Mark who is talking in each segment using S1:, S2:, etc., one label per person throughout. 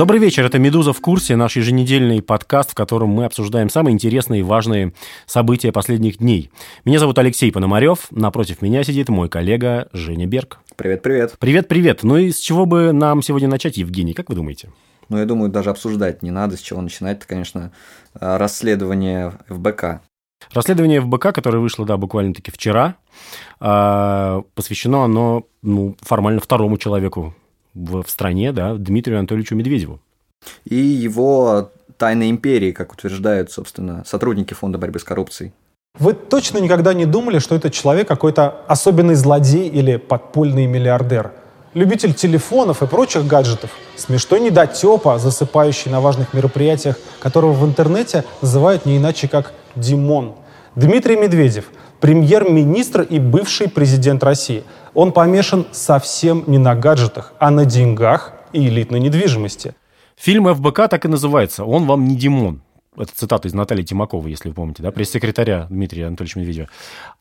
S1: Добрый вечер, это «Медуза в курсе», наш еженедельный подкаст, в котором мы обсуждаем самые интересные и важные события последних дней. Меня зовут Алексей Пономарев, напротив меня сидит мой коллега Женя Берг.
S2: Привет-привет.
S1: Привет-привет. Ну и с чего бы нам сегодня начать, Евгений, как вы думаете?
S2: Ну, я думаю, даже обсуждать не надо, с чего начинать. Это, конечно, расследование ФБК.
S1: Расследование ФБК, которое вышло, да, буквально-таки вчера, а, посвящено оно ну, формально второму человеку в, в стране, да, Дмитрию Анатольевичу Медведеву.
S2: И его тайной империи, как утверждают, собственно, сотрудники Фонда борьбы с коррупцией.
S3: Вы точно никогда не думали, что этот человек какой-то особенный злодей или подпольный миллиардер? Любитель телефонов и прочих гаджетов, смешной недотепа, засыпающий на важных мероприятиях, которого в интернете называют не иначе как Димон. Дмитрий Медведев, премьер-министр и бывший президент России. Он помешан совсем не на гаджетах, а на деньгах и элитной недвижимости.
S1: Фильм ФБК так и называется «Он вам не Димон». Это цитата из Натальи Тимаковой, если вы помните, да, пресс-секретаря Дмитрия Анатольевича Медведева.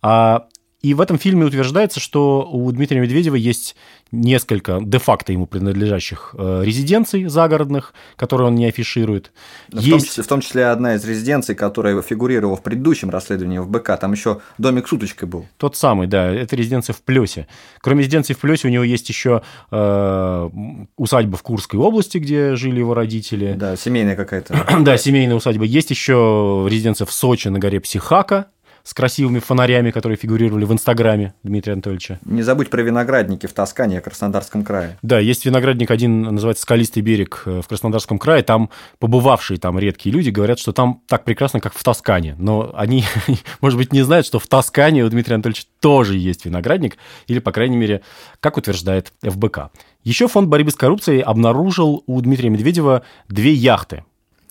S1: А и в этом фильме утверждается, что у Дмитрия Медведева есть несколько де-факто ему принадлежащих э, резиденций загородных, которые он не афиширует.
S2: В, есть... том числе, в том числе одна из резиденций, которая фигурировала в предыдущем расследовании в БК. Там еще домик с уточкой был.
S1: Тот самый, да. Это резиденция в Плесе. Кроме резиденции в Плесе у него есть еще э, усадьба в Курской области, где жили его родители.
S2: Да, семейная какая-то.
S1: да, семейная усадьба. Есть еще резиденция в Сочи на горе Психака с красивыми фонарями, которые фигурировали в Инстаграме Дмитрия Анатольевича.
S2: Не забудь про виноградники в Тоскане, в Краснодарском крае.
S1: Да, есть виноградник один, называется «Скалистый берег» э, в Краснодарском крае. Там побывавшие там редкие люди говорят, что там так прекрасно, как в Тоскане. Но они, может быть, не знают, что в Тоскане у Дмитрия Анатольевича тоже есть виноградник, или, по крайней мере, как утверждает ФБК. Еще фонд борьбы с коррупцией обнаружил у Дмитрия Медведева две яхты.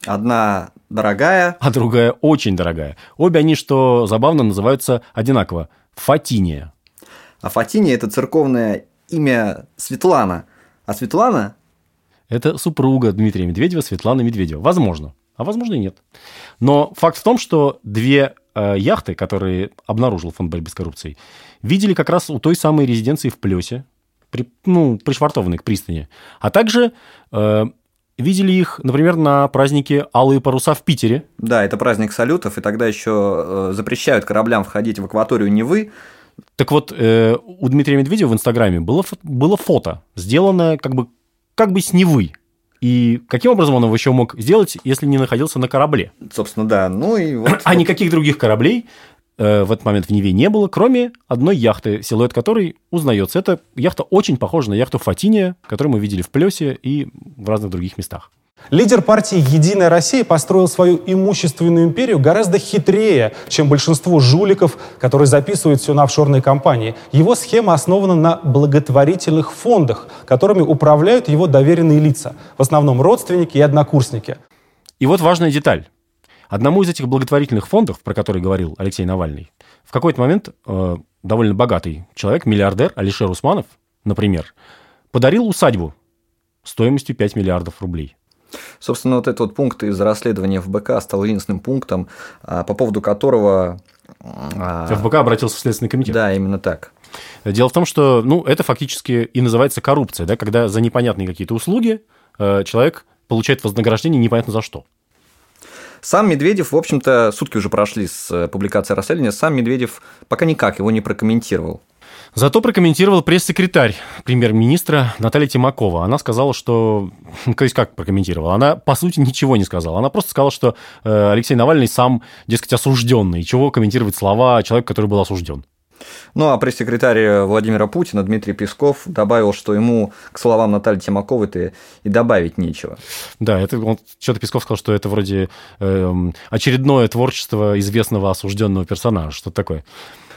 S2: Одна дорогая.
S1: А другая очень дорогая. Обе они, что забавно, называются одинаково. Фатиния.
S2: А Фатиния – это церковное имя Светлана. А Светлана
S1: это супруга Дмитрия Медведева, Светлана Медведева. Возможно. А возможно и нет. Но факт в том, что две э, яхты, которые обнаружил фонд борьбы с коррупцией, видели как раз у той самой резиденции в Плесе, при, ну, пришвартованной к пристани. А также э, видели их, например, на празднике «Алые паруса» в Питере.
S2: Да, это праздник салютов, и тогда еще э, запрещают кораблям входить в акваторию Невы.
S1: Так вот, э, у Дмитрия Медведева в Инстаграме было, было фото, сделанное как бы, как бы с Невы. И каким образом он его еще мог сделать, если не находился на корабле?
S2: Собственно, да. Ну и вот.
S1: А никаких других кораблей Э, в этот момент в Неве не было, кроме одной яхты, силуэт которой узнается. Это яхта очень похожа на яхту Фатиния, которую мы видели в Плесе и в разных других местах.
S3: Лидер партии «Единая Россия» построил свою имущественную империю гораздо хитрее, чем большинство жуликов, которые записывают все на офшорные компании. Его схема основана на благотворительных фондах, которыми управляют его доверенные лица, в основном родственники и однокурсники.
S1: И вот важная деталь. Одному из этих благотворительных фондов, про который говорил Алексей Навальный, в какой-то момент э, довольно богатый человек, миллиардер Алишер Усманов, например, подарил усадьбу стоимостью 5 миллиардов рублей.
S2: Собственно, вот этот вот пункт из расследования ФБК стал единственным пунктом, а, по поводу которого...
S1: А, ФБК обратился в Следственный комитет.
S2: Да, именно так.
S1: Дело в том, что ну, это фактически и называется коррупция, да, когда за непонятные какие-то услуги э, человек получает вознаграждение непонятно за что.
S2: Сам Медведев, в общем-то, сутки уже прошли с э, публикации расследования, сам Медведев пока никак его не прокомментировал.
S1: Зато прокомментировал пресс-секретарь премьер-министра Наталья Тимакова. Она сказала, что... То есть как прокомментировала? Она, по сути, ничего не сказала. Она просто сказала, что э, Алексей Навальный сам, дескать, осужденный. Чего комментировать слова человека, который был осужден?
S2: Ну, а пресс-секретарь Владимира Путина Дмитрий Песков добавил, что ему к словам Натальи Тимаковой-то и добавить нечего.
S1: Да, это он что-то Песков сказал, что это вроде э, очередное творчество известного осужденного персонажа, что-то такое.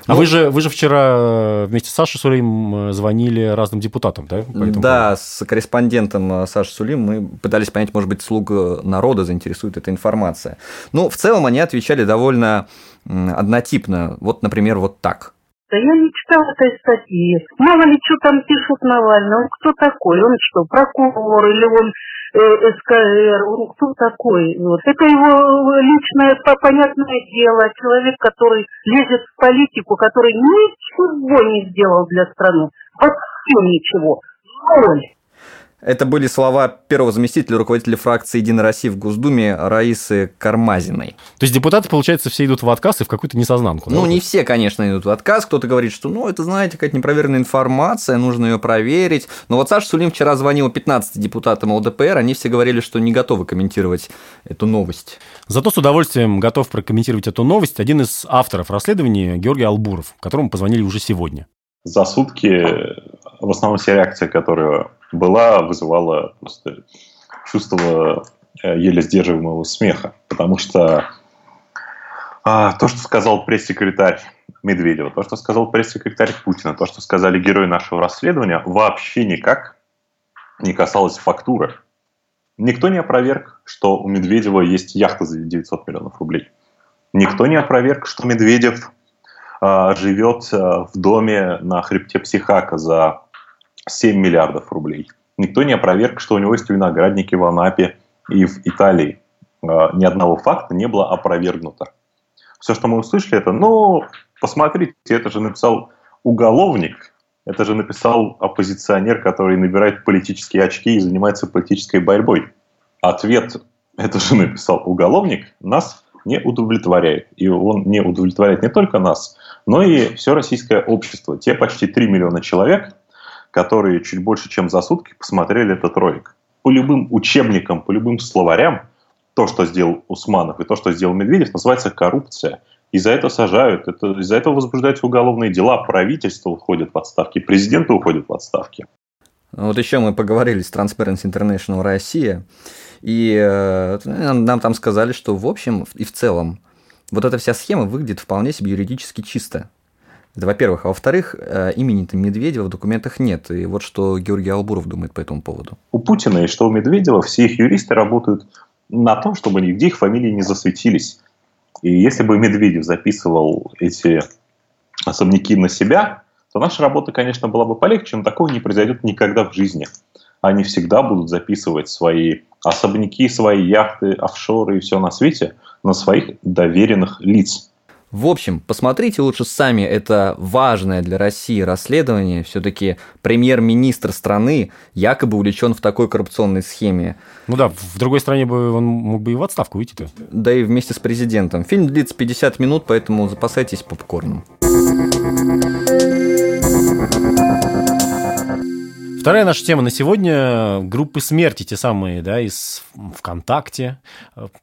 S1: А ну, вы, же, вы же вчера вместе с Сашей Сулим э, звонили разным депутатам, да?
S2: Да, с корреспондентом э, Сашей Сулим мы пытались понять, может быть, слуг народа заинтересует эта информация. Ну, в целом они отвечали довольно однотипно. Вот, например, вот так –
S4: да я не читал этой статьи. Мало ли, что там пишут Навальный. Он кто такой? Он что, прокурор или он э, СКР? Он кто такой? Вот. Это его личное понятное дело. Человек, который лезет в политику, который ничего не сделал для страны. Вообще ничего. Ноль.
S2: Это были слова первого заместителя руководителя фракции «Единая Россия» в Госдуме Раисы Кармазиной.
S1: То есть депутаты, получается, все идут в отказ и в какую-то несознанку.
S2: Ну,
S1: да?
S2: не все, конечно, идут в отказ. Кто-то говорит, что, ну, это, знаете, какая-то непроверенная информация, нужно ее проверить. Но вот Саша Сулим вчера звонил 15 депутатам ЛДПР, они все говорили, что не готовы комментировать эту новость.
S1: Зато с удовольствием готов прокомментировать эту новость один из авторов расследования Георгий Албуров, которому позвонили уже сегодня.
S5: За сутки в основном вся реакция, которая была, вызывала просто чувство э, еле сдерживаемого смеха. Потому что а, то, что сказал пресс-секретарь Медведева, то, что сказал пресс-секретарь Путина, то, что сказали герои нашего расследования, вообще никак не касалось фактуры. Никто не опроверг, что у Медведева есть яхта за 900 миллионов рублей. Никто не опроверг, что Медведев э, живет э, в доме на хребте Психака за 7 миллиардов рублей. Никто не опроверг, что у него есть виноградники в Анапе и в Италии. Э, ни одного факта не было опровергнуто. Все, что мы услышали, это, ну, посмотрите, это же написал уголовник, это же написал оппозиционер, который набирает политические очки и занимается политической борьбой. Ответ «это же написал уголовник» нас не удовлетворяет. И он не удовлетворяет не только нас, но и все российское общество. Те почти 3 миллиона человек, которые чуть больше, чем за сутки посмотрели этот ролик. По любым учебникам, по любым словарям, то, что сделал Усманов и то, что сделал Медведев, называется коррупция. И за это сажают, это, из-за этого возбуждаются уголовные дела, правительство уходит в отставки, президенты уходят в отставки.
S2: Вот еще мы поговорили с Transparency International Россия, и э, нам там сказали, что в общем и в целом вот эта вся схема выглядит вполне себе юридически чисто. Это во-первых. А во-вторых, э, имени-то Медведева в документах нет. И вот что Георгий Албуров думает по этому поводу.
S5: У Путина и что у Медведева все их юристы работают на том, чтобы нигде их фамилии не засветились. И если бы Медведев записывал эти особняки на себя, то наша работа, конечно, была бы полегче, но такого не произойдет никогда в жизни. Они всегда будут записывать свои особняки, свои яхты, офшоры и все на свете на своих доверенных лиц.
S2: В общем, посмотрите лучше сами это важное для России расследование. Все-таки премьер-министр страны якобы увлечен в такой коррупционной схеме.
S1: Ну да, в другой стране бы он мог бы и в отставку уйти-то.
S2: Да и вместе с президентом. Фильм длится 50 минут, поэтому запасайтесь попкорном.
S1: Вторая наша тема на сегодня – группы смерти, те самые, да, из ВКонтакте,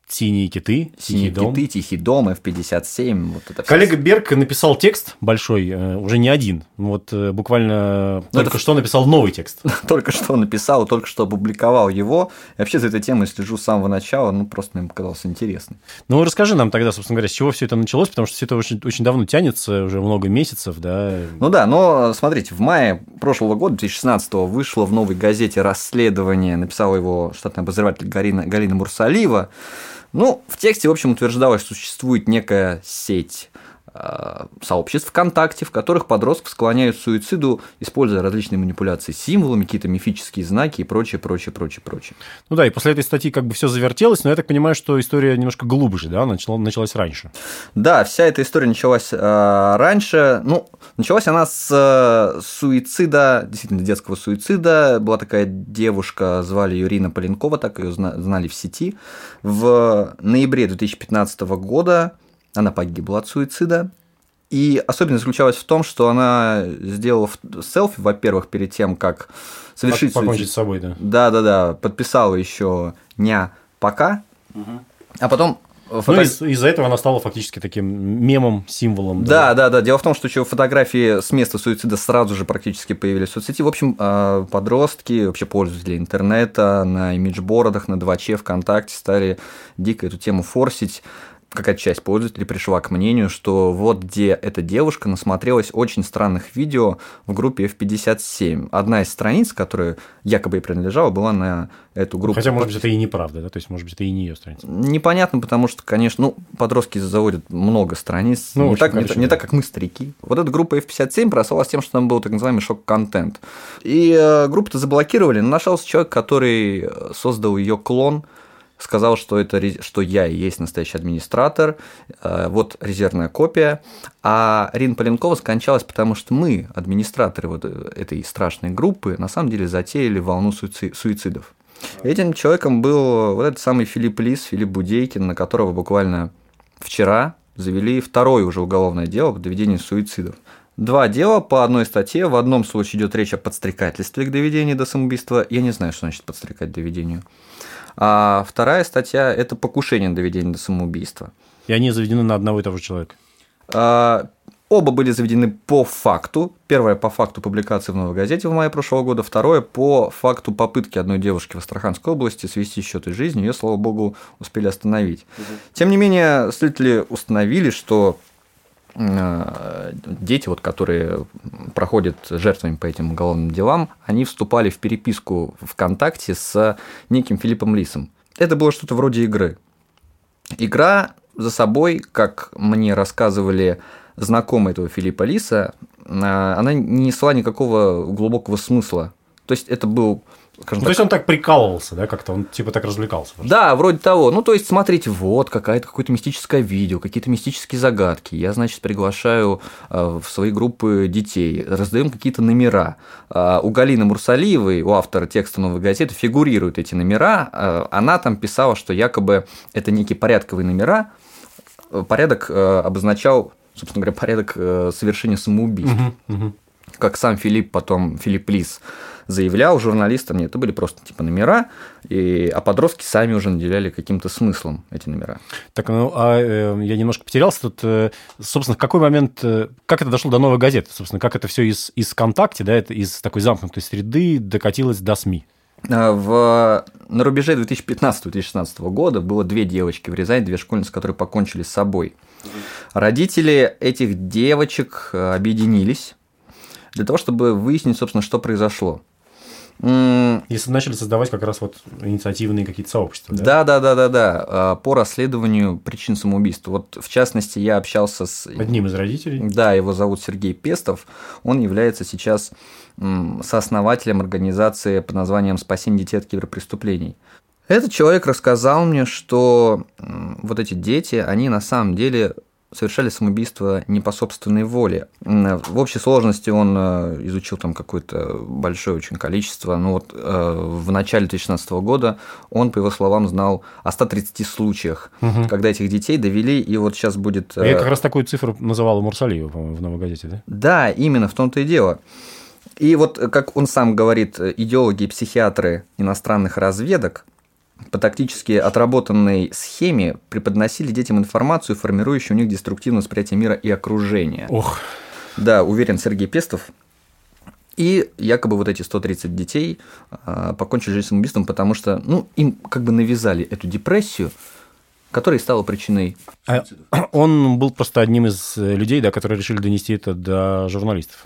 S1: «Синие киты»,
S2: «Синие
S1: дом».
S2: киты», «Тихий дом», F-57, вот это всё.
S1: Коллега Берг написал текст большой, э, уже не один, вот э, буквально
S2: Ну,
S1: только
S2: это-
S1: что написал новый текст.
S2: Только что написал, только что опубликовал его. И вообще за этой темой слежу с самого начала, ну просто мне показалось интересно.
S1: Ну, расскажи нам тогда, собственно говоря, с чего все это началось, потому что все это очень, очень давно тянется, уже много месяцев, да.
S2: Ну да, но смотрите, в мае прошлого года, 2016 вышло в новой газете расследование, написала его штатный обозреватель Галина, Галина Мурсалиева. Ну, в тексте, в общем, утверждалось, что существует некая сеть сообществ ВКонтакте, в которых подростков склоняют к суициду, используя различные манипуляции с символами, какие-то мифические знаки и прочее, прочее, прочее, прочее.
S1: Ну да, и после этой статьи как бы все завертелось, но я так понимаю, что история немножко глубже, да, начала, началась раньше.
S2: Да, вся эта история началась э, раньше. Ну, началась она с э, суицида, действительно детского суицида. Была такая девушка, звали ее Ирина Поленкова, так ее зна- знали в сети. В ноябре 2015 года она погибла от суицида. И особенность заключалась в том, что она сделала селфи, во-первых, перед тем, как совершить
S1: Покончить
S2: суицид.
S1: с собой, да.
S2: Да, да, да. Подписала еще ня пока. А потом
S1: Ну,
S2: фото-
S1: из- из-за этого она стала фактически таким мемом, символом.
S2: Да, да, да. Дело в том, что еще фотографии с места суицида сразу же практически появились в соцсети. В общем, э, подростки, вообще пользователи интернета на имиджбордах, на 2Ч, ВКонтакте стали дико эту тему форсить. Какая-то часть пользователей пришла к мнению, что вот где эта девушка насмотрелась очень странных видео в группе F57. Одна из страниц, которая якобы ей принадлежала, была на эту группу.
S1: Хотя, может быть, это и неправда, да, то есть, может быть, это и не ее страница.
S2: Непонятно, потому что, конечно, ну, подростки заводят много страниц.
S1: Ну,
S2: не,
S1: общем,
S2: так, не,
S1: короче,
S2: не
S1: да.
S2: так, как мы, старики. Вот эта группа F57 прославилась тем, что там был так называемый шок-контент. И э, группу-то заблокировали, но нашелся человек, который э, создал ее клон сказал, что, это, что я и есть настоящий администратор, э, вот резервная копия. А Рин Поленкова скончалась, потому что мы, администраторы вот этой страшной группы, на самом деле затеяли волну суицидов. Этим человеком был вот этот самый Филипп Лис, Филипп Будейкин, на которого буквально вчера завели второе уже уголовное дело по доведению суицидов. Два дела по одной статье. В одном случае идет речь о подстрекательстве к доведению до самоубийства. Я не знаю, что значит подстрекать к доведению. А вторая статья – это покушение на доведение до самоубийства.
S1: И они заведены на одного и того же человека?
S2: А, оба были заведены по факту. Первое по факту публикации в «Новой газете» в мае прошлого года. Второе по факту попытки одной девушки в Астраханской области свести счеты жизни. Ее, слава богу, успели остановить. Угу. Тем не менее, следователи установили, что дети, вот, которые проходят жертвами по этим уголовным делам, они вступали в переписку ВКонтакте с неким Филиппом Лисом. Это было что-то вроде игры. Игра за собой, как мне рассказывали знакомые этого Филиппа Лиса, э, она не несла никакого глубокого смысла. То есть это был
S1: Скажем ну, так. То есть он так прикалывался, да, как-то он типа так развлекался.
S2: Просто. Да, вроде того. Ну, то есть, смотрите, вот какая-то какое-то мистическое видео, какие-то мистические загадки. Я, значит, приглашаю э, в свои группы детей, раздаем какие-то номера. Э, у Галины Мурсалиевой, у автора текста новой газеты, фигурируют эти номера. Э, она там писала, что якобы это некие порядковые номера. Порядок обозначал, собственно говоря, порядок совершения самоубийства. Угу, угу. Как сам Филипп потом, Филипп Лис, заявлял журналистам, нет, это были просто типа номера, и, а подростки сами уже наделяли каким-то смыслом эти номера.
S1: Так, ну, а э, я немножко потерялся тут. Э, собственно, в какой момент, э, как это дошло до новой газеты? Собственно, как это все из, из ВКонтакте, да, это из такой замкнутой среды докатилось до СМИ?
S2: А, в, на рубеже 2015-2016 года было две девочки в Рязани, две школьницы, которые покончили с собой. Родители этих девочек э, объединились для того, чтобы выяснить, собственно, что произошло.
S1: Если начали создавать как раз вот инициативные какие-то сообщества.
S2: Да, да, да, да, да. да. По расследованию причин самоубийства. Вот в частности, я общался с
S1: одним из родителей.
S2: Да, его зовут Сергей Пестов. Он является сейчас сооснователем организации под названием «Спасение детей от киберпреступлений». Этот человек рассказал мне, что вот эти дети, они на самом деле совершали самоубийство не по собственной воле. В общей сложности он э, изучил там какое-то большое очень количество. Ну вот э, в начале 2016 года он, по его словам, знал о 130 случаях, угу. когда этих детей довели, и вот сейчас будет...
S1: Я э, как раз такую цифру называл Мурсалиева, по-моему, в «Новой газете», да?
S2: Да, именно в том-то и дело. И вот, как он сам говорит, идеологи и психиатры иностранных разведок – по тактически отработанной схеме преподносили детям информацию, формирующую у них деструктивное восприятие мира и окружения.
S1: Ох.
S2: Да, уверен Сергей Пестов. И якобы вот эти 130 детей а, покончили жизнь самоубийством, потому что ну, им как бы навязали эту депрессию, которая стала причиной.
S1: А он был просто одним из людей, да, которые решили донести это до журналистов.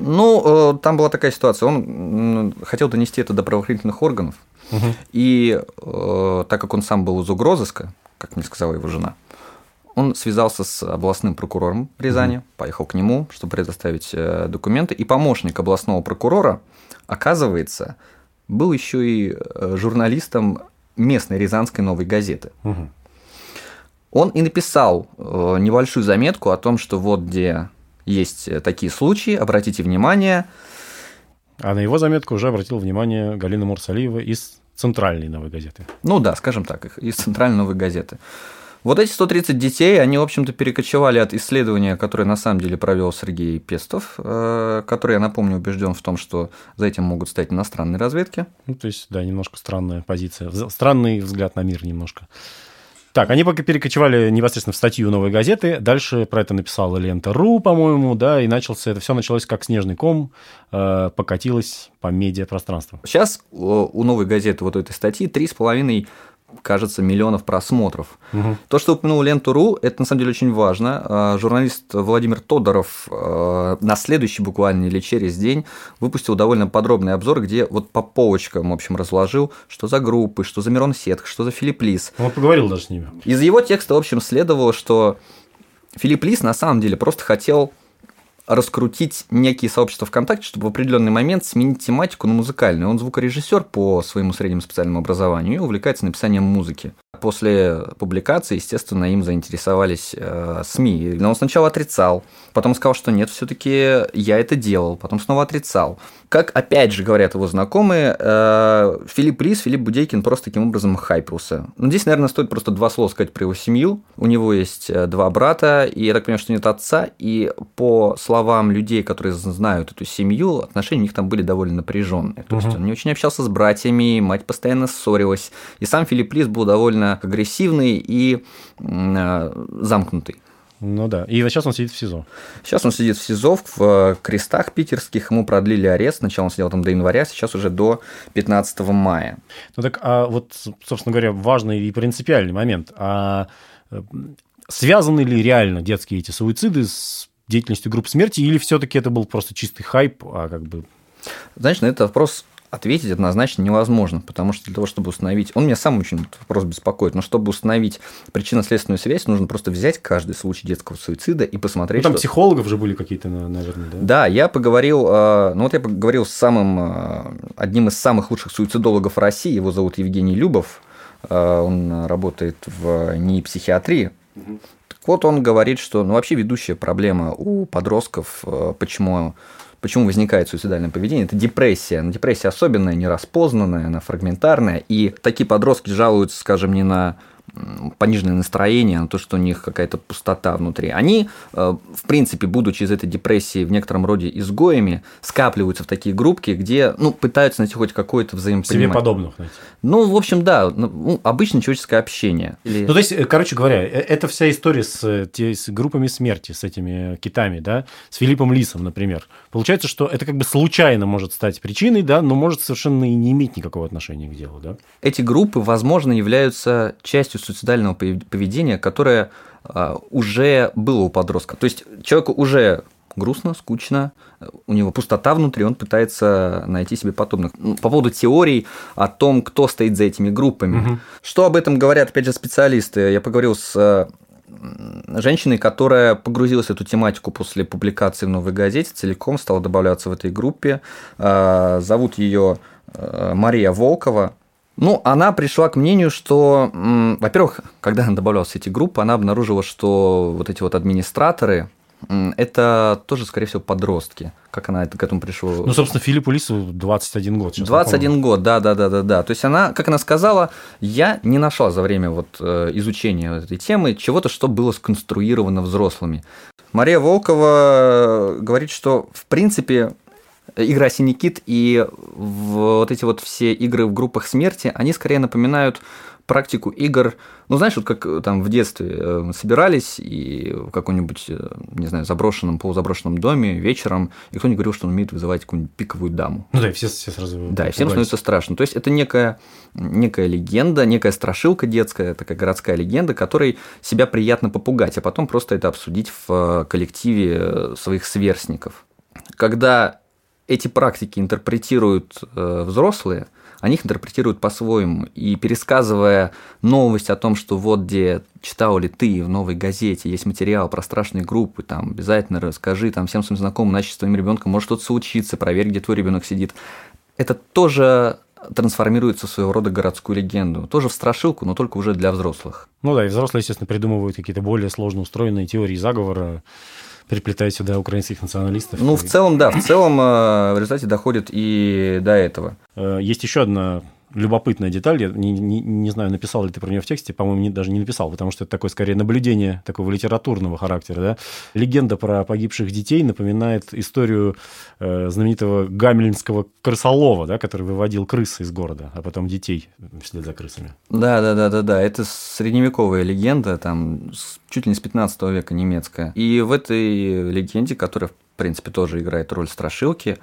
S2: Ну, э, там была такая ситуация. Он хотел донести это до правоохранительных органов, Угу. И э, так как он сам был из угрозыска, как мне сказала его жена, он связался с областным прокурором Рязани, угу. поехал к нему, чтобы предоставить э, документы. И помощник областного прокурора, оказывается, был еще и э, журналистом местной Рязанской новой газеты. Угу. Он и написал э, небольшую заметку о том, что вот где есть такие случаи, обратите внимание,
S1: а на его заметку уже обратил внимание Галина Мурсалиева из центральной новой газеты.
S2: Ну да, скажем так, из центральной новой газеты. Вот эти 130 детей, они, в общем-то, перекочевали от исследования, которое на самом деле провел Сергей Пестов, э, который, я напомню, убежден в том, что за этим могут стать иностранные разведки.
S1: Ну, то есть, да, немножко странная позиция, странный взгляд на мир немножко. Так, они пока перекочевали непосредственно в статью «Новой газеты». Дальше про это написала лента.ру, по-моему, да, и начался, это все началось как снежный ком, э, покатилось по медиапространству.
S2: Сейчас у «Новой газеты» вот этой статьи три с половиной кажется, миллионов просмотров. Угу. То, что упомянул Ленту.ру, это на самом деле очень важно. А, журналист Владимир Тодоров а, на следующий буквально или через день выпустил довольно подробный обзор, где вот по полочкам, в общем, разложил, что за группы, что за Мирон Сетк, что за Филипп Лис.
S1: Он поговорил даже с ними.
S2: Из его текста, в общем, следовало, что Филипп Лис на самом деле просто хотел раскрутить некие сообщества ВКонтакте, чтобы в определенный момент сменить тематику на музыкальную. Он звукорежиссер по своему среднему специальному образованию и увлекается написанием музыки. После публикации, естественно, им заинтересовались э, СМИ. Но он сначала отрицал, потом сказал, что нет, все-таки я это делал, потом снова отрицал. Как, опять же, говорят его знакомые, э, Филипп Рис, Филипп Будейкин просто таким образом хайпился. Ну, здесь, наверное, стоит просто два слова сказать про его семью. У него есть э, два брата, и я так понимаю, что нет отца, и по словам людей, которые знают эту семью, отношения у них там были довольно напряженные. То есть он не очень общался с братьями, мать постоянно ссорилась, и сам Филипп Рис был довольно агрессивный и э, замкнутый.
S1: Ну да. И сейчас он сидит в СИЗО.
S2: Сейчас он сидит в СИЗО в э, крестах питерских. Ему продлили арест. Сначала он сидел там до января, сейчас уже до 15 мая.
S1: Ну так, а вот, собственно говоря, важный и принципиальный момент. А э, связаны ли реально детские эти суициды с деятельностью групп смерти, или все-таки это был просто чистый хайп, а как бы...
S2: Знаешь, на этот вопрос ответить однозначно невозможно, потому что для того, чтобы установить... Он меня сам очень этот вопрос беспокоит, но чтобы установить причинно-следственную связь, нужно просто взять каждый случай детского суицида и посмотреть...
S1: Ну, там
S2: что...
S1: психологов же были какие-то, наверное, да?
S2: Да, я поговорил... э, Ну, вот я поговорил с самым... э, Одним из самых лучших суицидологов России, его зовут Евгений Любов, Э, он работает в НИИ психиатрии. Так вот, он говорит, что ну, вообще ведущая проблема у подростков, почему Почему возникает суицидальное поведение? Это депрессия. Но депрессия особенная, нераспознанная, она фрагментарная. И такие подростки жалуются, скажем, не на пониженное настроение, на то, что у них какая-то пустота внутри. Они, э, в принципе, будучи из этой депрессии в некотором роде изгоями, скапливаются в такие группки, где ну, пытаются найти хоть какое-то
S1: Себе
S2: взаимопонимание.
S1: подобных найти.
S2: Ну, в общем, да, ну, обычное человеческое общение. Или...
S1: Ну, то есть, э, короче говоря, э, это вся история с, с группами смерти, с этими китами, да, с Филиппом Лисом, например. Получается, что это как бы случайно может стать причиной, да, но может совершенно и не иметь никакого отношения к делу, да.
S2: эти группы, возможно, являются частью суицидального пове- поведения, которое а, уже было у подростка. То есть человеку уже грустно, скучно, у него пустота внутри, он пытается найти себе подобных. По поводу теорий о том, кто стоит за этими группами. Что об этом говорят, опять же, специалисты? Я поговорил с женщиной, которая погрузилась в эту тематику после публикации в «Новой газете», целиком стала добавляться в этой группе. Э, Зовут ее э, Мария Волкова. Ну, она пришла к мнению, что, во-первых, когда она добавлялась в эти группы, она обнаружила, что вот эти вот администраторы, это тоже, скорее всего, подростки. Как она к этому пришла?
S1: Ну, собственно, Филиппу Лису 21 год. сейчас
S2: 21 год, да, да, да, да, да. То есть она, как она сказала, я не нашла за время вот э, изучения этой темы чего-то, что было сконструировано взрослыми. Мария Волкова э, говорит, что в принципе игра «Синий кит» и вот эти вот все игры в группах смерти, они скорее напоминают практику игр, ну, знаешь, вот как э, там в детстве э, собирались и в каком-нибудь, э, не знаю, заброшенном, полузаброшенном доме вечером, и кто-нибудь говорил, что он умеет вызывать какую-нибудь пиковую даму.
S1: Ну да, и все, все сразу
S2: Да, и всем
S1: пугались.
S2: становится страшно. То есть это некая, некая легенда, некая страшилка детская, такая городская легенда, которой себя приятно попугать, а потом просто это обсудить в коллективе своих сверстников. Когда эти практики интерпретируют э, взрослые, они их интерпретируют по-своему. И пересказывая новость о том, что вот где читал ли ты в новой газете, есть материал про страшные группы, там обязательно расскажи там всем своим знакомым, иначе с твоим ребенком может что-то случиться, проверь, где твой ребенок сидит. Это тоже трансформируется в своего рода городскую легенду. Тоже в страшилку, но только уже для взрослых.
S1: Ну да, и взрослые, естественно, придумывают какие-то более сложно устроенные теории заговора, приплетая сюда украинских националистов.
S2: Ну, в целом, да, в целом э, в результате доходит и до этого.
S1: Э, Есть еще одна любопытная деталь, я не, не- не знаю, написал ли ты про нее в тексте, по-моему, не- даже не написал, потому что это такое скорее наблюдение такого литературного характера. Да? Легенда про погибших детей напоминает историю э, знаменитого гамельнского крысолова, да, который выводил крыс из города, а потом детей вслед за крысами.
S2: Да, да, да, да, да. Это средневековая легенда, там чуть ли не с 15 века немецкая. И в этой легенде, которая, в принципе, тоже играет роль страшилки,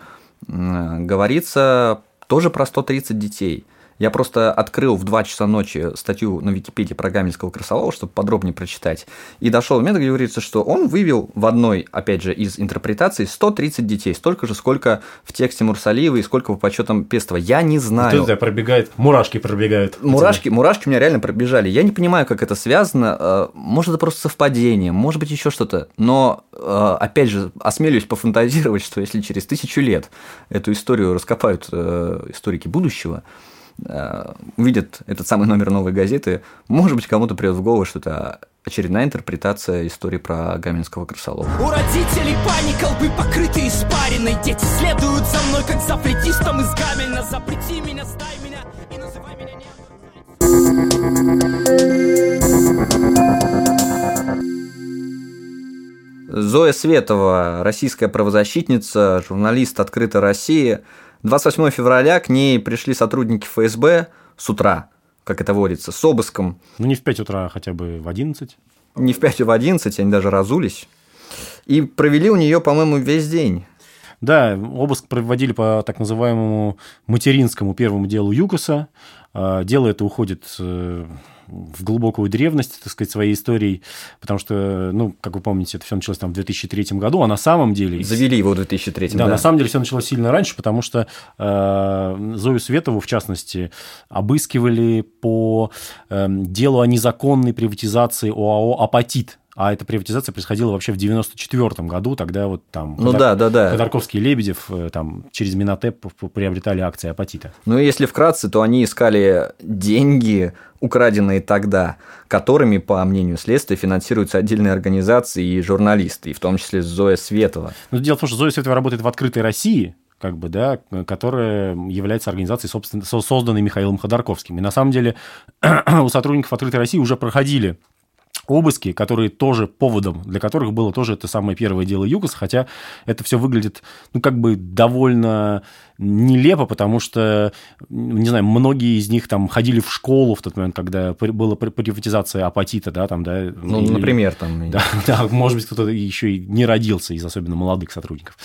S2: м, говорится тоже про 130 детей. Я просто открыл в 2 часа ночи статью на Википедии про Гамельского крысолова, чтобы подробнее прочитать. И дошел момент, где говорится, что он вывел в одной, опять же, из интерпретаций 130 детей. Столько же, сколько в тексте Мурсалиева и сколько по подсчетам Пестова. Я не знаю.
S1: Кто это пробегает? Мурашки пробегают.
S2: Мурашки, мурашки у меня реально пробежали. Я не понимаю, как это связано. Э, может, это просто совпадение, может быть, еще что-то. Но, э, опять же, осмелюсь пофантазировать, что если через тысячу лет эту историю раскопают э, историки будущего, увидят этот самый номер новой газеты, может быть, кому-то придет в голову, что это очередная интерпретация истории про Гаминского крысолова. У родителей паника, лбы покрыты испариной, дети следуют за мной, как за флетистом из Гамельна, запрети меня, стай меня и называй меня не... Зоя Светова, российская правозащитница, журналист «Открытой России», 28 февраля к ней пришли сотрудники ФСБ с утра, как это водится, с обыском.
S1: Ну, не в 5 утра, а хотя бы в 11.
S2: Не в 5, а в 11, они даже разулись. И провели у нее, по-моему, весь день.
S1: Да, обыск проводили по так называемому материнскому первому делу ЮКОСа. А, дело это уходит э, в глубокую древность, так сказать, своей историей, потому что, ну, как вы помните, это все началось там в 2003 году, а на самом деле...
S2: Завели его в 2003,
S1: да. Да, на самом деле все началось сильно раньше, потому что э, Зою Светову, в частности, обыскивали по э, делу о незаконной приватизации ОАО «Апатит», а эта приватизация происходила вообще в 94 году, тогда вот там
S2: ну, Ходор... да, да, да.
S1: Ходорковский и Лебедев э, там через Минотеп приобретали акции апатита.
S2: Ну, если вкратце, то они искали деньги, украденные тогда, которыми, по мнению следствия, финансируются отдельные организации и журналисты, и в том числе Зоя Светова.
S1: Ну, дело в том, что Зоя Светова работает в «Открытой России», как бы, да, которая является организацией, собственно, созданной Михаилом Ходорковским. И на самом деле у сотрудников «Открытой России» уже проходили обыски, которые тоже поводом, для которых было тоже это самое первое дело ЮКОС, хотя это все выглядит, ну, как бы довольно нелепо, потому что, не знаю, многие из них там ходили в школу в тот момент, когда была приватизация апатита, да, там, да.
S2: Ну, или, например, там.
S1: Да, да, может быть, кто-то еще и не родился из особенно молодых сотрудников.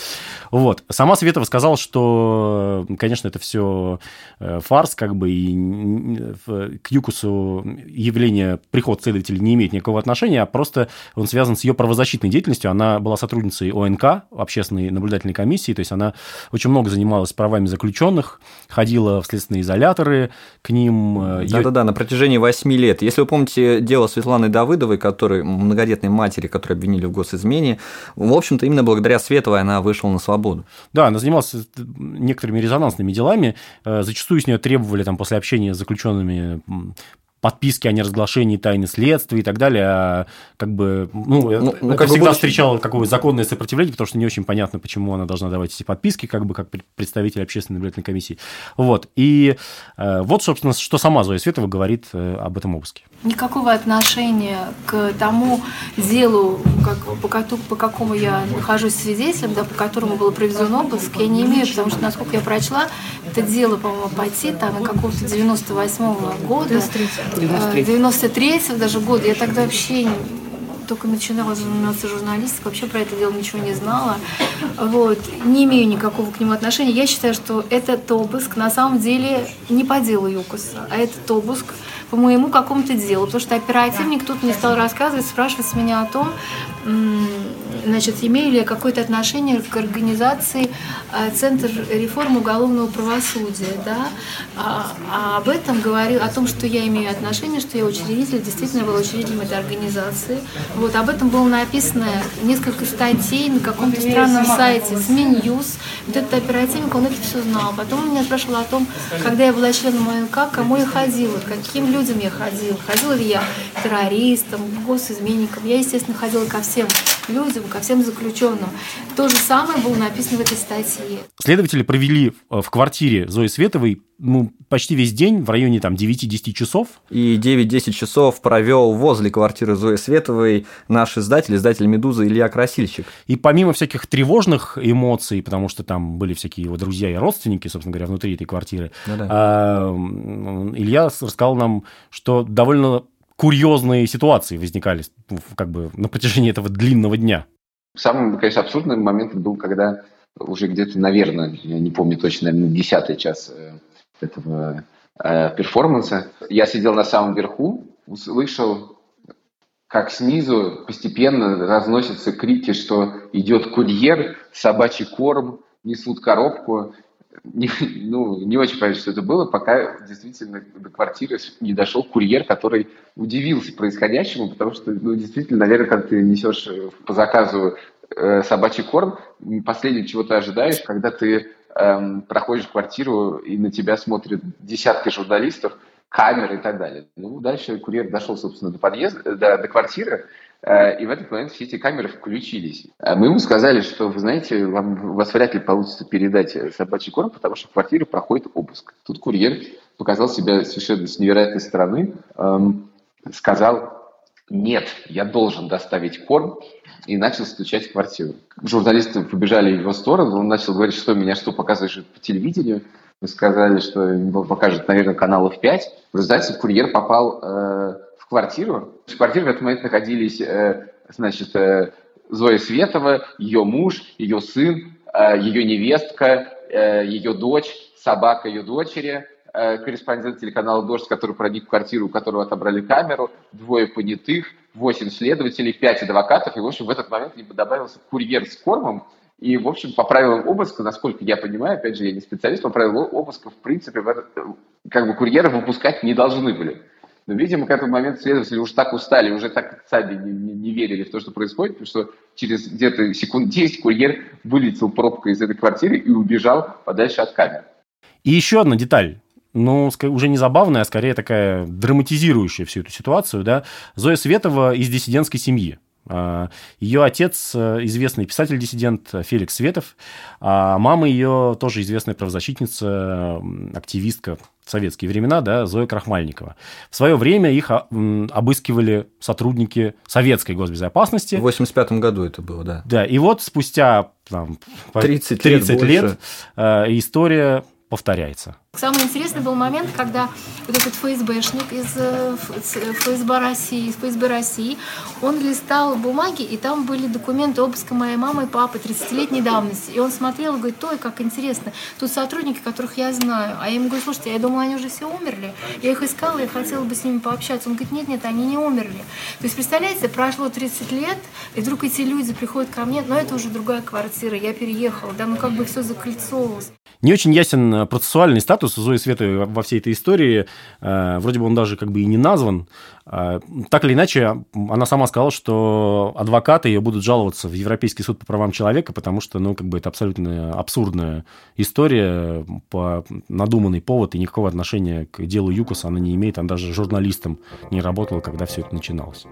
S1: Вот. Сама Светова сказала, что, конечно, это все э, фарс, как бы, и к ЮКОСу явление, приход следователей не имеет никакого отношения, а просто он связан с ее правозащитной деятельностью. Она была сотрудницей ОНК, общественной наблюдательной комиссии, то есть она очень много занималась правами заключенных, ходила в следственные изоляторы к ним.
S2: Э, Да-да-да, на протяжении 8 лет. Если вы помните дело Светланы Давыдовой, которой, многодетной матери, которую обвинили в госизмене, в общем-то, именно благодаря Световой она вышла на свободу.
S1: Да, она занималась э, некоторыми резонансными делами. Э, зачастую с нее требовали там, после общения с заключенными подписки о неразглашении тайны следствия и так далее, а как бы, ну, ну, ну это как всегда будучи... встречало какое законное сопротивление, потому что не очень понятно, почему она должна давать эти подписки, как бы, как представитель общественной наблюдательной комиссии. Вот, и э, вот, собственно, что сама Зоя Светова говорит э, об этом обыске.
S6: Никакого отношения к тому делу, как, по, по какому я нахожусь свидетелем, да, по которому был проведен обыск, я не имею, потому что, насколько я прочла, это дело, по-моему, пойти там какого-то 98-го года. 93-го даже года. Я тогда вообще только начинала заниматься журналистикой, вообще про это дело ничего не знала. Вот. Не имею никакого к нему отношения. Я считаю, что этот обыск на самом деле не по делу ЮКОСа, а этот обыск по моему какому-то делу, потому что оперативник тут мне стал рассказывать, спрашивать меня о том, значит, имею ли я какое-то отношение к организации э, Центр реформы уголовного правосудия, да, а, а об этом говорил, о том, что я имею отношение, что я учредитель, действительно был учредителем этой организации. Вот, об этом было написано несколько статей на каком-то странном сайте, СМИ News. Вот этот оперативник, он это все знал. Потом он меня спрашивал о том, когда я была членом ОНК, кому я ходила, каким людям я ходила. Ходила ли я террористам, госизменникам. Я, естественно, ходила ко всем людям, ко всем заключенным. То же самое было написано в этой статье.
S1: Следователи провели в квартире Зои Световой ну, почти весь день, в районе там 9-10 часов.
S2: И 9-10 часов провел возле квартиры Зои Световой наш издатель, издатель «Медузы» Илья Красильщик.
S1: И помимо всяких тревожных эмоций, потому что там были всякие его друзья и родственники, собственно говоря, внутри этой квартиры, а, Илья рассказал нам, что довольно курьезные ситуации возникали как бы на протяжении этого длинного дня.
S7: Самым, конечно, абсурдным моментом был, когда уже где-то, наверное, я не помню точно, наверное, десятый час э, этого э, перформанса. Я сидел на самом верху, услышал, как снизу постепенно разносятся крики, что идет курьер, собачий корм, несут коробку. Не, ну, не очень понятно, что это было, пока действительно до квартиры не дошел курьер, который удивился происходящему, потому что, ну, действительно, наверное, когда ты несешь по заказу э, собачий корм, последнее, чего ты ожидаешь, когда ты эм, проходишь квартиру и на тебя смотрят десятки журналистов, камеры и так далее. Ну, дальше курьер дошел, собственно, до подъезда, до, до квартиры, э, и в этот момент все эти камеры включились. А мы ему сказали, что, вы знаете, вам, у вас вряд ли получится передать собачий корм, потому что в квартире проходит обыск. Тут курьер показал себя совершенно с невероятной стороны, эм, сказал, нет, я должен доставить корм, и начал стучать в квартиру. Журналисты побежали в его сторону, он начал говорить, что меня что показываешь по телевидению. Мы сказали, что его покажет, наверное, каналов 5. В результате курьер попал э, квартиру. В квартире в этот момент находились, э, значит, э, Зоя Светова, ее муж, ее сын, э, ее невестка, ее дочь, собака ее дочери, корреспондент телеканала «Дождь», который проник в квартиру, у которого отобрали камеру, двое понятых, 8 следователей, 5 адвокатов, и, в общем, в этот момент либо добавился курьер с кормом, и, в общем, по правилам обыска, насколько я понимаю, опять же, я не специалист, по правилам обыска, в принципе, в этот, как бы курьеров выпускать не должны были. Но, видимо, к этому моменту следователи уже так устали, уже так сами не, не, не верили в то, что происходит, потому что через где-то секунд 10 курьер вылетел пробкой из этой квартиры и убежал подальше от камер.
S1: И еще одна деталь ну, уже не забавная, а скорее такая драматизирующая всю эту ситуацию, да, Зоя Светова из диссидентской семьи. Ее отец э, известный писатель-диссидент Феликс Светов, а мама ее тоже известная правозащитница, активистка в советские времена, да, Зоя Крахмальникова. В свое время их а, обыскивали сотрудники советской госбезопасности.
S2: В 85 году это было, да.
S1: Да, и вот спустя там, 30, 30 лет, лет э, история повторяется.
S6: Самый интересный был момент, когда вот этот ФСБшник из э, ФСБ России, из ФСБ России, он листал бумаги, и там были документы обыска моей мамы и папы 30-летней давности. И он смотрел и говорит, ой, как интересно, тут сотрудники, которых я знаю. А я ему говорю, слушайте, я думала, они уже все умерли. Я их искала, я хотела бы с ними пообщаться. Он говорит, нет, нет, они не умерли. То есть, представляете, прошло 30 лет, и вдруг эти люди приходят ко мне, но это уже другая квартира, я переехала, да, ну как бы все закольцовалось.
S1: Не очень ясен э, процессуальный статус у Зои Светы во всей этой истории. Э, вроде бы он даже как бы и не назван. Э, так или иначе, она сама сказала, что адвокаты ее будут жаловаться в Европейский суд по правам человека, потому что, ну, как бы это абсолютно абсурдная история по надуманный повод, и никакого отношения к делу ЮКОСа она не имеет. Она даже журналистом не работала, когда все это начиналось.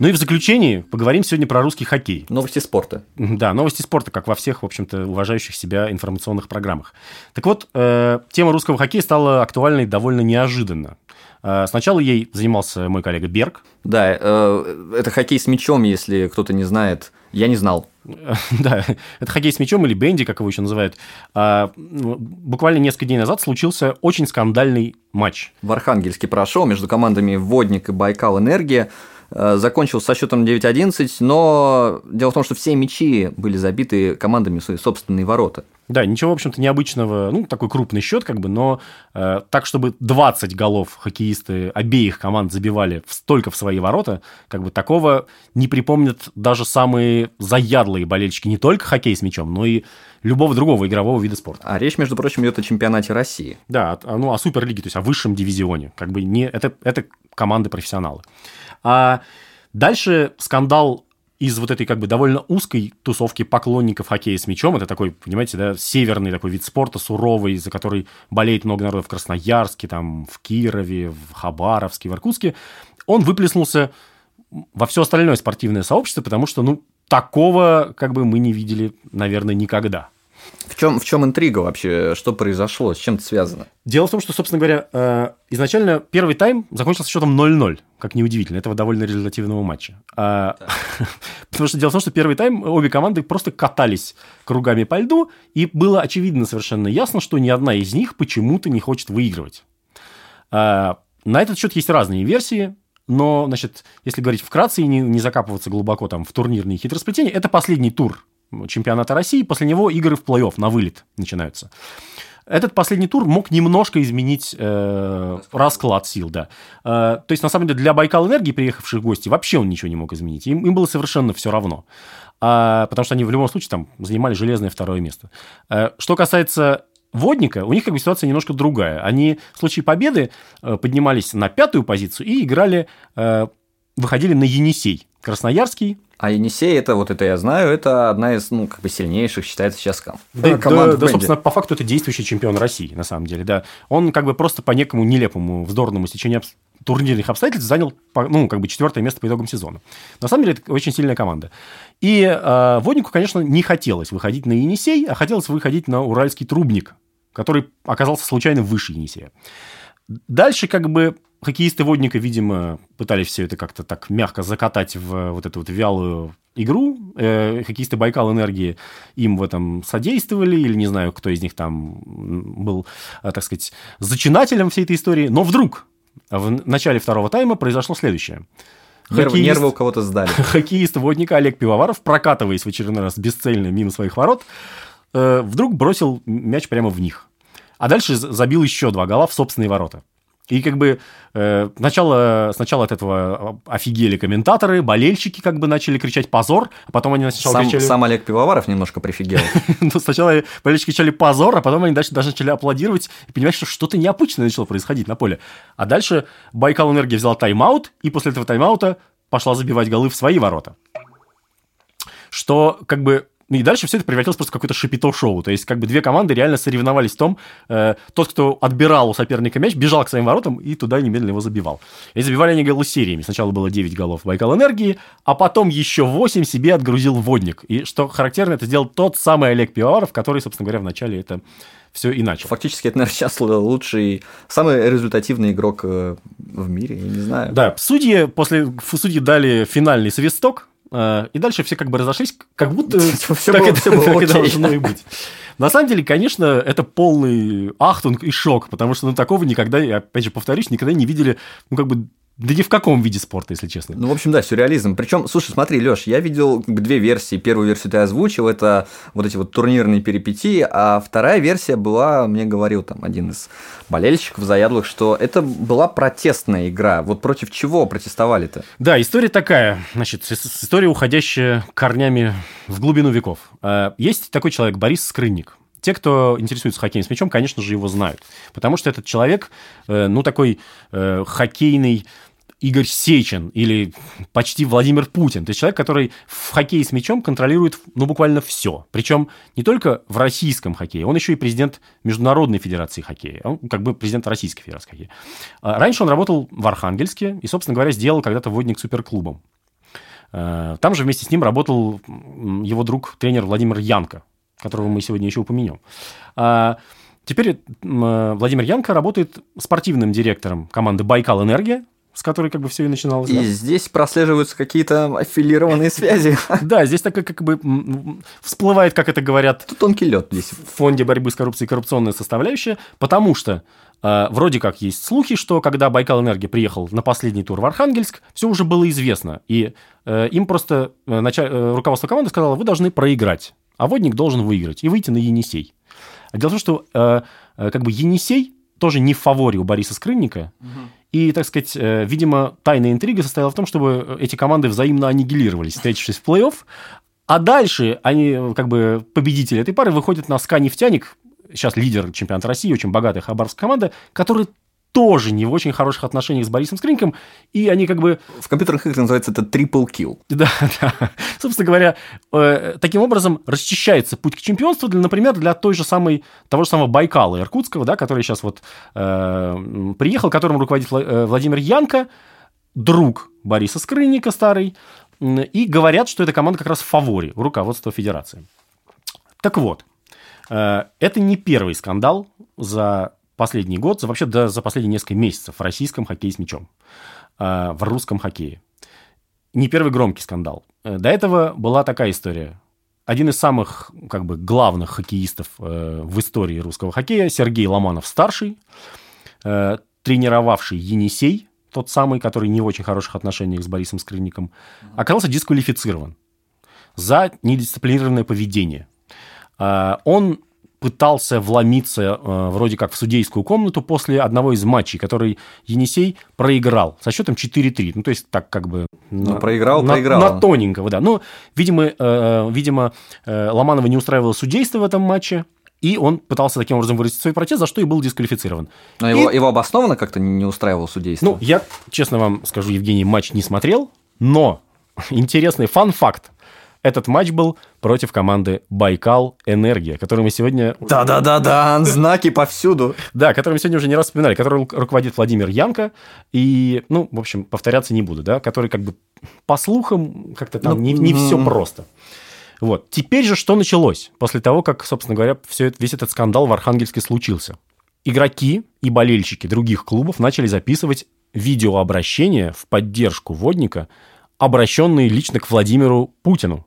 S1: Ну и в заключении поговорим сегодня про русский хоккей.
S2: Новости спорта.
S1: Да, новости спорта, как во всех, в общем-то, уважающих себя информационных программах. Так вот, э, тема русского хоккея стала актуальной довольно неожиданно. Э, сначала ей занимался мой коллега Берг.
S2: Да, э, это хоккей с мячом, если кто-то не знает. Я не знал.
S1: Да, это хоккей с мячом или бенди, как его еще называют. А, ну, буквально несколько дней назад случился очень скандальный матч.
S2: В Архангельске прошел между командами «Водник» и «Байкал Энергия». Э, закончил со счетом 9-11, но дело в том, что все мячи были забиты командами свои собственные ворота.
S1: Да, ничего, в общем-то, необычного, ну, такой крупный счет, как бы, но э, так, чтобы 20 голов хоккеисты обеих команд забивали в, только в свои ворота, как бы такого не припомнят даже самые заядлые болельщики не только хоккей с мячом, но и любого другого игрового вида спорта.
S2: А речь, между прочим, идет о чемпионате России.
S1: Да, ну, о Суперлиге, то есть о высшем дивизионе, как бы не, это, это команды-профессионалы. А дальше скандал из вот этой как бы довольно узкой тусовки поклонников хоккея с мячом. Это такой, понимаете, да, северный такой вид спорта, суровый, за который болеет много народу в Красноярске, там, в Кирове, в Хабаровске, в Иркутске. Он выплеснулся во все остальное спортивное сообщество, потому что, ну, такого как бы мы не видели, наверное, никогда.
S2: Чем, в чем интрига вообще? Что произошло? С чем это связано?
S1: Дело в том, что, собственно говоря, э, изначально первый тайм закончился счетом 0-0, как неудивительно, этого довольно результативного матча. А, потому что дело в том, что первый тайм обе команды просто катались кругами по льду, и было очевидно совершенно ясно, что ни одна из них почему-то не хочет выигрывать. А, на этот счет есть разные версии. Но, значит, если говорить вкратце и не, не закапываться глубоко там в турнирные хитросплетения, это последний тур чемпионата России, после него игры в плей-офф на вылет начинаются. Этот последний тур мог немножко изменить э, расклад сил, да. Э, то есть, на самом деле, для Байкал Энергии, приехавших гости, вообще он ничего не мог изменить. Им, им было совершенно все равно. А, потому что они в любом случае там занимали железное второе место. Э, что касается Водника, у них как бы ситуация немножко другая. Они в случае победы э, поднимались на пятую позицию и играли, э, выходили на Енисей. Красноярский,
S2: а Енисей, это вот это я знаю, это одна из, ну, как бы сильнейших считается сейчас ком...
S1: да, команд. Да, да, собственно, по факту это действующий чемпион России, на самом деле, да. Он как бы просто по некому нелепому, вздорному стечению турнирных обстоятельств занял, ну, как бы четвертое место по итогам сезона. На самом деле, это очень сильная команда. И э, Воднику, конечно, не хотелось выходить на Енисей, а хотелось выходить на Уральский трубник, который оказался случайно выше Енисея. Дальше, как бы, хоккеисты Водника, видимо, пытались все это как-то так мягко закатать в вот эту вот вялую игру. Э, хоккеисты Байкал Энергии им в этом содействовали, или не знаю, кто из них там был, э, так сказать, зачинателем всей этой истории. Но вдруг в начале второго тайма произошло следующее.
S2: Нервы, Хоккеист, нервы у кого-то сдали.
S1: Хоккеист Водника Олег Пивоваров, прокатываясь в очередной раз бесцельно мимо своих ворот, э, вдруг бросил мяч прямо в них. А дальше забил еще два гола в собственные ворота. И как бы э, сначала, сначала от этого офигели комментаторы, болельщики как бы начали кричать «позор», а потом они сначала
S2: сам,
S1: кричали...
S2: Сам Олег Пивоваров немножко прифигел.
S1: ну, сначала болельщики кричали «позор», а потом они дальше даже начали аплодировать и понимать, что что-то необычное начало происходить на поле. А дальше Байкал Энергия взяла тайм-аут, и после этого тайм-аута пошла забивать голы в свои ворота. Что как бы ну и дальше все это превратилось просто в какое-то шипито-шоу. То есть, как бы две команды реально соревновались в том, э, тот, кто отбирал у соперника мяч, бежал к своим воротам и туда немедленно его забивал. И забивали они голы сериями. Сначала было 9 голов Байкал Энергии, а потом еще 8 себе отгрузил Водник. И что характерно, это сделал тот самый Олег Пивоваров, который, собственно говоря, в начале это все иначе.
S2: Фактически, это, наверное, сейчас лучший, самый результативный игрок э, в мире, я не знаю.
S1: Да, судьи после судьи дали финальный свисток, и дальше все как бы разошлись, как будто все так, было, это, все было так и должно и быть. На самом деле, конечно, это полный ахтунг и шок, потому что ну, такого никогда, опять же повторюсь, никогда не видели, ну, как бы да ни в каком виде спорта, если честно.
S2: Ну, в общем, да, сюрреализм. Причем, слушай, смотри, Леш, я видел две версии. Первую версию ты озвучил, это вот эти вот турнирные перипетии, а вторая версия была, мне говорил там один из болельщиков заядлых, что это была протестная игра. Вот против чего протестовали-то?
S1: Да, история такая, значит, история, уходящая корнями в глубину веков. Э, есть такой человек, Борис Скрынник. Те, кто интересуется хоккеем с мячом, конечно же, его знают. Потому что этот человек, э, ну, такой э, хоккейный Игорь Сечин или почти Владимир Путин. То есть человек, который в хоккее с мячом контролирует, ну, буквально все. Причем не только в российском хоккее, он еще и президент Международной Федерации хоккея. Он как бы президент Российской Федерации хоккея. А раньше он работал в Архангельске и, собственно говоря, сделал когда-то водник суперклубом. А, там же вместе с ним работал его друг, тренер Владимир Янко, которого мы сегодня еще упомянем. А, теперь Владимир Янко работает спортивным директором команды «Байкал Энергия», с которой как бы все и начиналось.
S2: И да? здесь прослеживаются какие-то аффилированные связи.
S1: Да, здесь так как бы всплывает, как это говорят...
S2: Тут тонкий лед здесь.
S1: В фонде борьбы с коррупцией коррупционная составляющая, потому что э, вроде как есть слухи, что когда Байкал Энергия приехал на последний тур в Архангельск, все уже было известно. И э, им просто э, началь... руководство команды сказало, вы должны проиграть, а водник должен выиграть и выйти на Енисей. Дело в том, что как бы Енисей тоже не в фаворе у Бориса Скрынника. И, так сказать, э, видимо, тайная интрига состояла в том, чтобы эти команды взаимно аннигилировались, встретившись в плей-офф. А дальше они, как бы, победители этой пары выходят на СКА «Нефтяник», сейчас лидер чемпионата России, очень богатая хабаровская команда, которая тоже не в очень хороших отношениях с Борисом Скринком, и они как бы...
S2: В компьютерных играх называется это triple kill.
S1: Да, да. Собственно говоря, э, таким образом расчищается путь к чемпионству, для, например, для той же самой, того же самого Байкала Иркутского, да, который сейчас вот э, приехал, которым руководит э, Владимир Янко, друг Бориса Скрынника старый, и говорят, что эта команда как раз в фаворе у руководства федерации. Так вот, э, это не первый скандал за последний год, вообще да, за последние несколько месяцев в российском хоккее с мячом, э, в русском хоккее. Не первый громкий скандал. Э, до этого была такая история. Один из самых как бы, главных хоккеистов э, в истории русского хоккея, Сергей Ломанов-старший, тренировавший Енисей, тот самый, который не в очень хороших отношениях с Борисом Скрынником, оказался дисквалифицирован за недисциплинированное поведение. Он пытался вломиться э, вроде как в судейскую комнату после одного из матчей, который Енисей проиграл со счетом 4-3. Ну, то есть так как бы...
S2: Ну,
S1: на,
S2: проиграл,
S1: на,
S2: проиграл.
S1: На тоненького, да. Но, видимо, э, видимо э, Ломанова не устраивало судейство в этом матче, и он пытался таким образом выразить свой протест, за что и был дисквалифицирован.
S2: Но
S1: и...
S2: его, его обоснованно как-то не устраивало судейство?
S1: Ну, я, честно вам скажу, Евгений, матч не смотрел, но интересный фан-факт. Этот матч был против команды Байкал Энергия, которую мы сегодня...
S2: Да-да-да-да, знаки повсюду.
S1: Да, которую мы сегодня уже не раз вспоминали, который руководит Владимир Янко. И, ну, в общем, повторяться не буду, да, который как бы по слухам как-то там ну, не, не все просто. Вот. Теперь же что началось после того, как, собственно говоря, все, весь этот скандал в Архангельске случился? Игроки и болельщики других клубов начали записывать видеообращения в поддержку водника, обращенные лично к Владимиру Путину,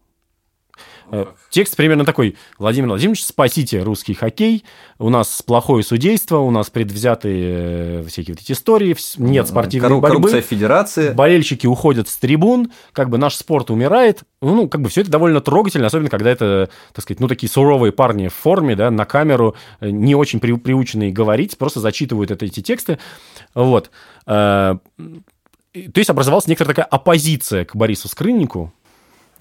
S1: Э, текст примерно такой. Владимир Владимирович, спасите русский хоккей. У нас плохое судейство, у нас предвзятые э, всякие вот эти истории, нет спортивной Корру- борьбы.
S2: Коррупция федерации.
S1: Болельщики уходят с трибун, как бы наш спорт умирает. Ну, как бы все это довольно трогательно, особенно когда это, так сказать, ну, такие суровые парни в форме, да, на камеру, э, не очень при, приученные говорить, просто зачитывают это, эти тексты. Вот. То есть образовалась некоторая такая оппозиция к Борису Скрыннику,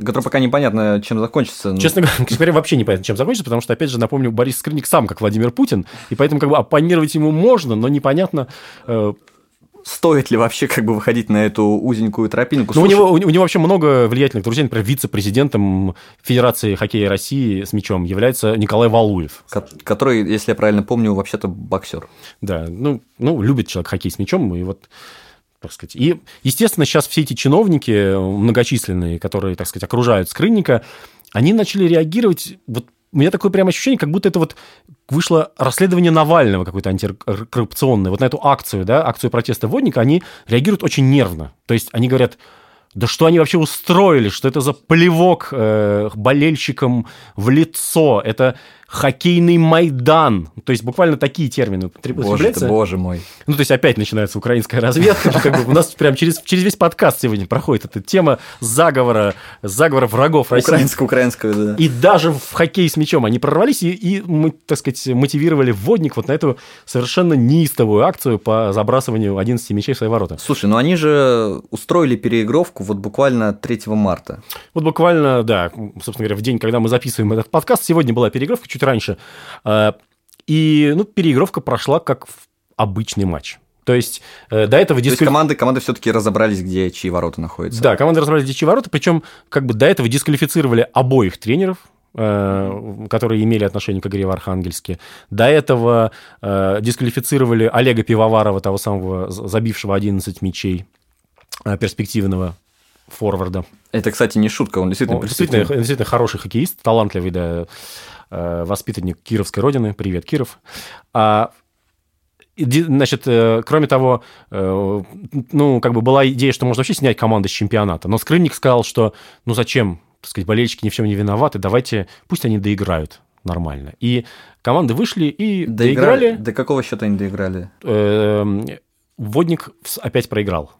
S2: который пока непонятно, чем закончится.
S1: Честно говоря, вообще непонятно, чем закончится, потому что, опять же, напомню, Борис Скрынник сам как Владимир Путин, и поэтому как бы оппонировать ему можно, но непонятно,
S2: э, Стоит ли вообще как бы выходить на эту узенькую тропинку?
S1: Ну, у него, у него вообще много влиятельных друзей. Например, вице-президентом Федерации хоккея России с мячом является Николай Валуев.
S2: Который, если я правильно помню, вообще-то боксер.
S1: Да, ну, ну любит человек хоккей с мячом, и вот так сказать. И, естественно, сейчас все эти чиновники многочисленные, которые, так сказать, окружают скрынника, они начали реагировать вот у меня такое прям ощущение, как будто это вот вышло расследование Навального какое-то антикоррупционное. Вот на эту акцию, да, акцию протеста водника, они реагируют очень нервно. То есть они говорят, да что они вообще устроили, что это за плевок э, болельщикам в лицо, это хоккейный Майдан. То есть буквально такие термины употребляются.
S2: Боже, боже мой.
S1: Ну, то есть опять начинается украинская разведка. Как бы у нас прям через, через весь подкаст сегодня проходит эта тема заговора, заговора врагов России.
S2: Украинско-украинскую, да.
S1: И даже в хоккей с мячом они прорвались и, и мы, так сказать, мотивировали вводник вот на эту совершенно неистовую акцию по забрасыванию 11 мячей в свои ворота.
S2: Слушай, ну они же устроили переигровку вот буквально 3 марта.
S1: Вот буквально, да, собственно говоря, в день, когда мы записываем этот подкаст, сегодня была переигровка, чуть раньше. Э, и ну, переигровка прошла как обычный матч. То есть э, до этого...
S2: Дисквалиф... То есть команды, команды все-таки разобрались, где чьи ворота находятся.
S1: Да, команды разобрались, где чьи ворота, причем как бы до этого дисквалифицировали обоих тренеров, э, которые имели отношение к игре в Архангельске. До этого дисквалифицировали Олега Пивоварова, того самого забившего 11 мячей, перспективного форварда.
S2: Это, кстати, не шутка, он действительно... Он
S1: действительно, действительно хороший хоккеист, талантливый, да, Э, воспитанник Кировской родины. Привет, Киров. А, Значит, э, кроме того, э, ну, как бы была идея, что можно вообще снять команду с чемпионата. Но Скрынник сказал, что, ну, зачем, так сказать, болельщики ни в чем не виноваты, давайте, пусть они доиграют нормально. И команды вышли и доиграли. доиграли.
S2: До какого счета они доиграли?
S1: Водник опять проиграл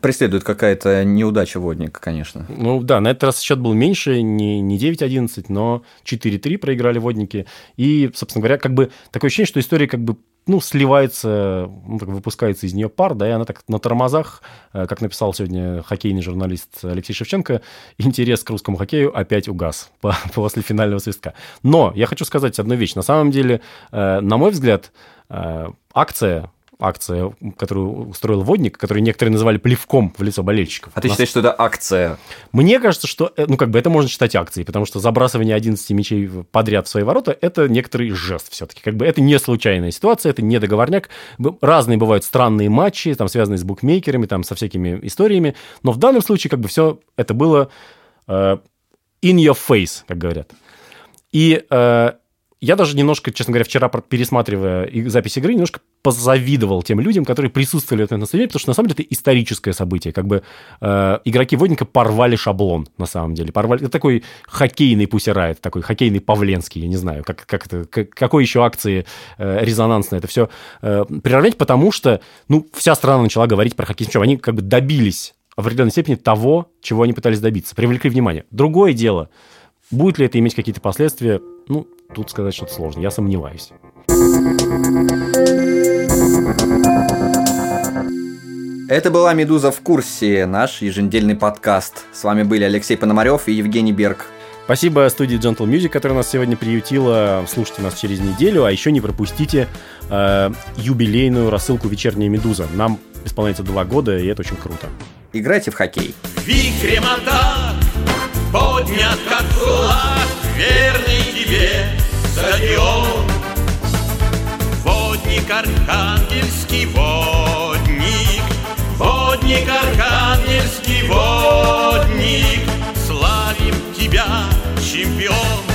S2: преследует какая-то неудача водника, конечно.
S1: Ну да, на этот раз счет был меньше, не, не 9-11, но 4-3 проиграли водники. И, собственно говоря, как бы такое ощущение, что история как бы ну, сливается, ну, так выпускается из нее пар, да, и она так на тормозах, э, как написал сегодня хоккейный журналист Алексей Шевченко, интерес к русскому хоккею опять угас после финального свистка. Но я хочу сказать одну вещь. На самом деле, э, на мой взгляд, э, акция акция, которую устроил Водник, которую некоторые называли плевком в лицо болельщиков.
S2: А ты считаешь, что это акция?
S1: Мне кажется, что, э, ну, как бы это можно считать акцией, потому что забрасывание 11 мячей подряд в свои ворота – это некоторый жест все-таки. Как бы это не случайная ситуация, это не договорняк. Разные бывают странные матчи, там, связанные с букмекерами, там, со всякими историями, но в данном случае, как бы, все это было э, in your face, как говорят. И э, я даже немножко, честно говоря, вчера пересматривая запись игры, немножко позавидовал тем людям, которые присутствовали на этом стадионе, потому что на самом деле это историческое событие. Как бы э, игроки Водника порвали шаблон, на самом деле. Порвали... Это такой хоккейный пусирает, такой хоккейный Павленский, я не знаю, как, как это, как, какой еще акции э, резонансно это все э, приравнять, потому что, ну, вся страна начала говорить про хоккей мячом. Они как бы добились в определенной степени того, чего они пытались добиться, привлекли внимание. Другое дело, будет ли это иметь какие-то последствия, ну, тут сказать что-то сложно, я сомневаюсь.
S2: Это была «Медуза в курсе», наш еженедельный подкаст. С вами были Алексей Пономарев и Евгений Берг.
S1: Спасибо студии Gentle Music, которая нас сегодня приютила. Слушайте нас через неделю, а еще не пропустите э, юбилейную рассылку «Вечерняя Медуза». Нам исполняется два года, и это очень круто.
S2: Играйте в хоккей.
S8: Вихрем атак поднят как флаг, верный тебе стадион. Водник Архангельский водник, Водник Архангельский водник, Славим тебя, чемпион.